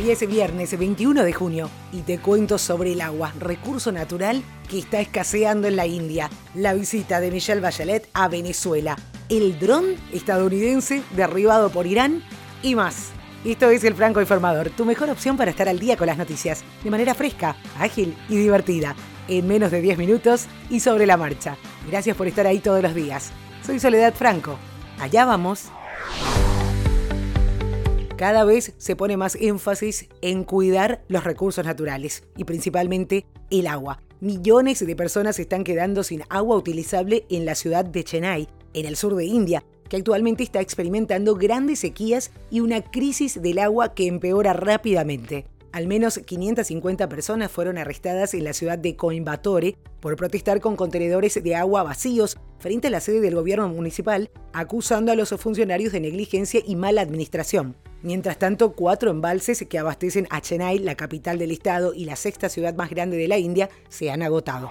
Hoy es viernes 21 de junio y te cuento sobre el agua, recurso natural que está escaseando en la India, la visita de Michelle Bachelet a Venezuela, el dron estadounidense derribado por Irán y más. Esto es El Franco Informador, tu mejor opción para estar al día con las noticias, de manera fresca, ágil y divertida, en menos de 10 minutos y sobre la marcha. Gracias por estar ahí todos los días. Soy Soledad Franco. Allá vamos cada vez se pone más énfasis en cuidar los recursos naturales y principalmente el agua. Millones de personas están quedando sin agua utilizable en la ciudad de Chennai, en el sur de India, que actualmente está experimentando grandes sequías y una crisis del agua que empeora rápidamente. Al menos 550 personas fueron arrestadas en la ciudad de Coimbatore por protestar con contenedores de agua vacíos frente a la sede del gobierno municipal, acusando a los funcionarios de negligencia y mala administración. Mientras tanto, cuatro embalses que abastecen a Chennai, la capital del estado y la sexta ciudad más grande de la India, se han agotado.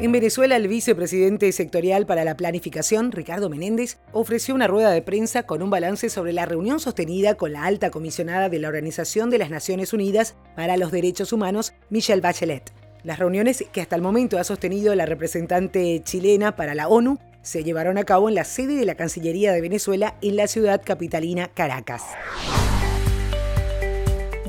En Venezuela, el vicepresidente sectorial para la planificación, Ricardo Menéndez, ofreció una rueda de prensa con un balance sobre la reunión sostenida con la alta comisionada de la Organización de las Naciones Unidas para los Derechos Humanos, Michelle Bachelet. Las reuniones que hasta el momento ha sostenido la representante chilena para la ONU se llevaron a cabo en la sede de la Cancillería de Venezuela en la ciudad capitalina Caracas.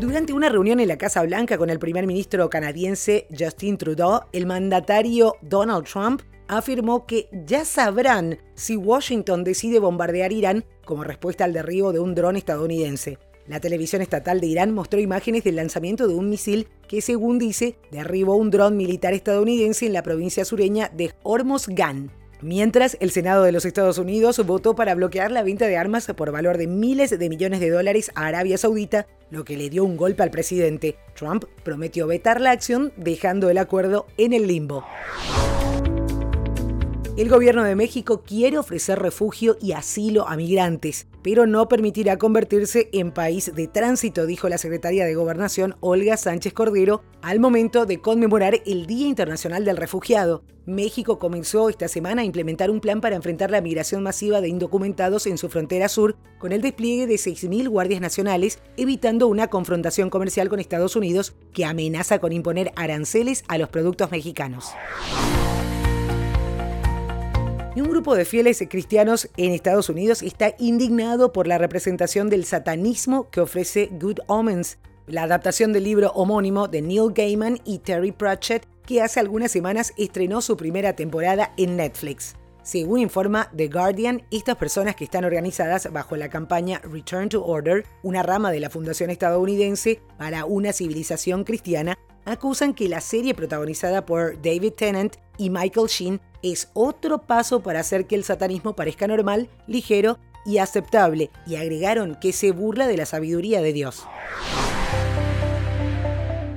Durante una reunión en la Casa Blanca con el primer ministro canadiense Justin Trudeau, el mandatario Donald Trump afirmó que ya sabrán si Washington decide bombardear Irán como respuesta al derribo de un dron estadounidense. La televisión estatal de Irán mostró imágenes del lanzamiento de un misil que, según dice, derribó un dron militar estadounidense en la provincia sureña de Hormozgan. Mientras, el Senado de los Estados Unidos votó para bloquear la venta de armas por valor de miles de millones de dólares a Arabia Saudita, lo que le dio un golpe al presidente. Trump prometió vetar la acción dejando el acuerdo en el limbo. El gobierno de México quiere ofrecer refugio y asilo a migrantes, pero no permitirá convertirse en país de tránsito, dijo la secretaria de Gobernación Olga Sánchez Cordero al momento de conmemorar el Día Internacional del Refugiado. México comenzó esta semana a implementar un plan para enfrentar la migración masiva de indocumentados en su frontera sur, con el despliegue de 6.000 guardias nacionales, evitando una confrontación comercial con Estados Unidos que amenaza con imponer aranceles a los productos mexicanos. Y un grupo de fieles cristianos en Estados Unidos está indignado por la representación del satanismo que ofrece Good Omens, la adaptación del libro homónimo de Neil Gaiman y Terry Pratchett, que hace algunas semanas estrenó su primera temporada en Netflix. Según informa The Guardian, estas personas que están organizadas bajo la campaña Return to Order, una rama de la Fundación estadounidense para una civilización cristiana, acusan que la serie protagonizada por David Tennant y Michael Sheen es otro paso para hacer que el satanismo parezca normal, ligero y aceptable, y agregaron que se burla de la sabiduría de Dios.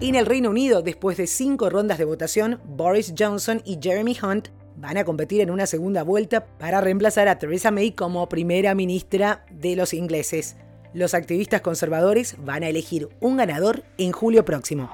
En el Reino Unido, después de cinco rondas de votación, Boris Johnson y Jeremy Hunt van a competir en una segunda vuelta para reemplazar a Theresa May como primera ministra de los ingleses. Los activistas conservadores van a elegir un ganador en julio próximo.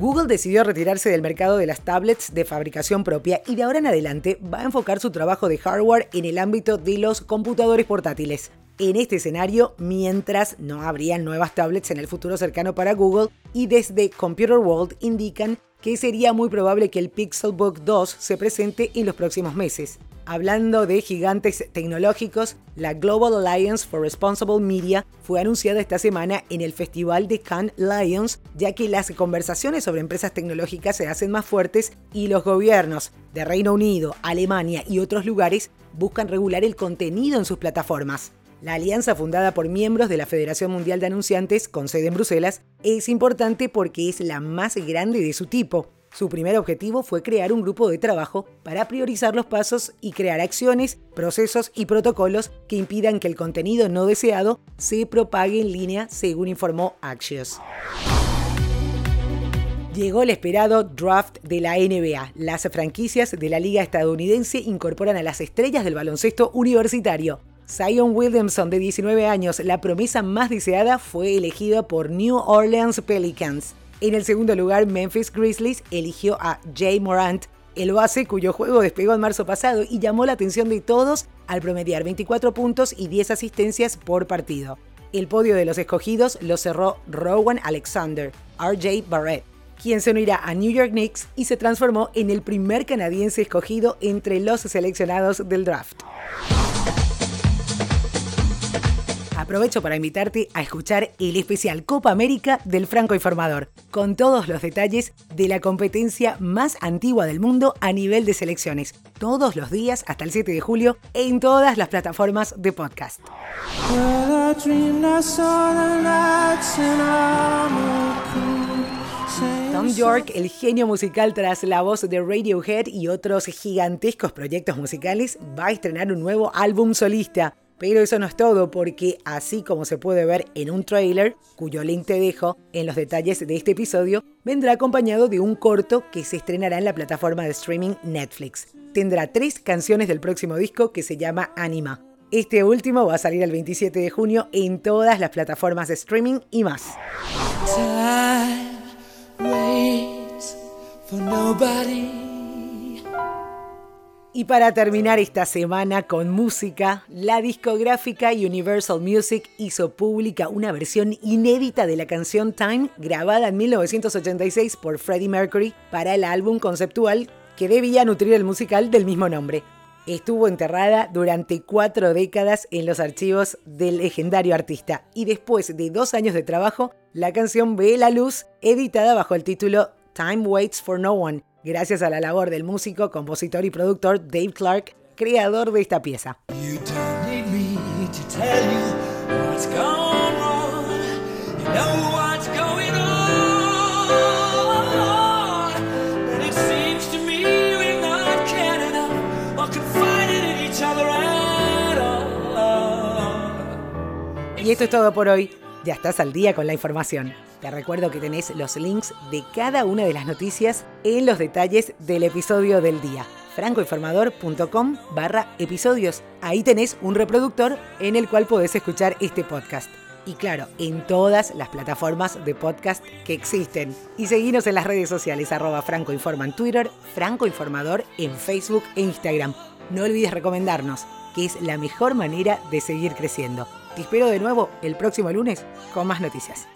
Google decidió retirarse del mercado de las tablets de fabricación propia y de ahora en adelante va a enfocar su trabajo de hardware en el ámbito de los computadores portátiles. En este escenario, mientras no habrían nuevas tablets en el futuro cercano para Google, y desde Computer World indican que sería muy probable que el Pixelbook 2 se presente en los próximos meses. Hablando de gigantes tecnológicos, la Global Alliance for Responsible Media fue anunciada esta semana en el Festival de Cannes Lions, ya que las conversaciones sobre empresas tecnológicas se hacen más fuertes y los gobiernos de Reino Unido, Alemania y otros lugares buscan regular el contenido en sus plataformas. La alianza fundada por miembros de la Federación Mundial de Anunciantes, con sede en Bruselas, es importante porque es la más grande de su tipo. Su primer objetivo fue crear un grupo de trabajo para priorizar los pasos y crear acciones, procesos y protocolos que impidan que el contenido no deseado se propague en línea, según informó Axios. Llegó el esperado draft de la NBA. Las franquicias de la liga estadounidense incorporan a las estrellas del baloncesto universitario. Zion Williamson, de 19 años, la promesa más deseada, fue elegida por New Orleans Pelicans. En el segundo lugar, Memphis Grizzlies eligió a Jay Morant, el base cuyo juego despegó en marzo pasado y llamó la atención de todos al promediar 24 puntos y 10 asistencias por partido. El podio de los escogidos lo cerró Rowan Alexander, RJ Barrett, quien se unirá a New York Knicks y se transformó en el primer canadiense escogido entre los seleccionados del draft. Aprovecho para invitarte a escuchar el especial Copa América del Franco Informador, con todos los detalles de la competencia más antigua del mundo a nivel de selecciones, todos los días hasta el 7 de julio en todas las plataformas de podcast. Tom York, el genio musical tras la voz de Radiohead y otros gigantescos proyectos musicales, va a estrenar un nuevo álbum solista. Pero eso no es todo, porque así como se puede ver en un trailer, cuyo link te dejo en los detalles de este episodio, vendrá acompañado de un corto que se estrenará en la plataforma de streaming Netflix. Tendrá tres canciones del próximo disco que se llama Anima. Este último va a salir el 27 de junio en todas las plataformas de streaming y más. Y para terminar esta semana con música, la discográfica Universal Music hizo pública una versión inédita de la canción Time grabada en 1986 por Freddie Mercury para el álbum conceptual que debía nutrir el musical del mismo nombre. Estuvo enterrada durante cuatro décadas en los archivos del legendario artista y después de dos años de trabajo, la canción ve la luz editada bajo el título Time Waits for No One gracias a la labor del músico, compositor y productor Dave Clark, creador de esta pieza. Y esto es todo por hoy. Ya estás al día con la información. Te recuerdo que tenés los links de cada una de las noticias en los detalles del episodio del día francoinformador.com barra episodios. Ahí tenés un reproductor en el cual podés escuchar este podcast. Y claro, en todas las plataformas de podcast que existen. Y seguinos en las redes sociales, arroba francoinforma en Twitter, francoinformador en Facebook e Instagram. No olvides recomendarnos, que es la mejor manera de seguir creciendo. Te espero de nuevo el próximo lunes con más noticias.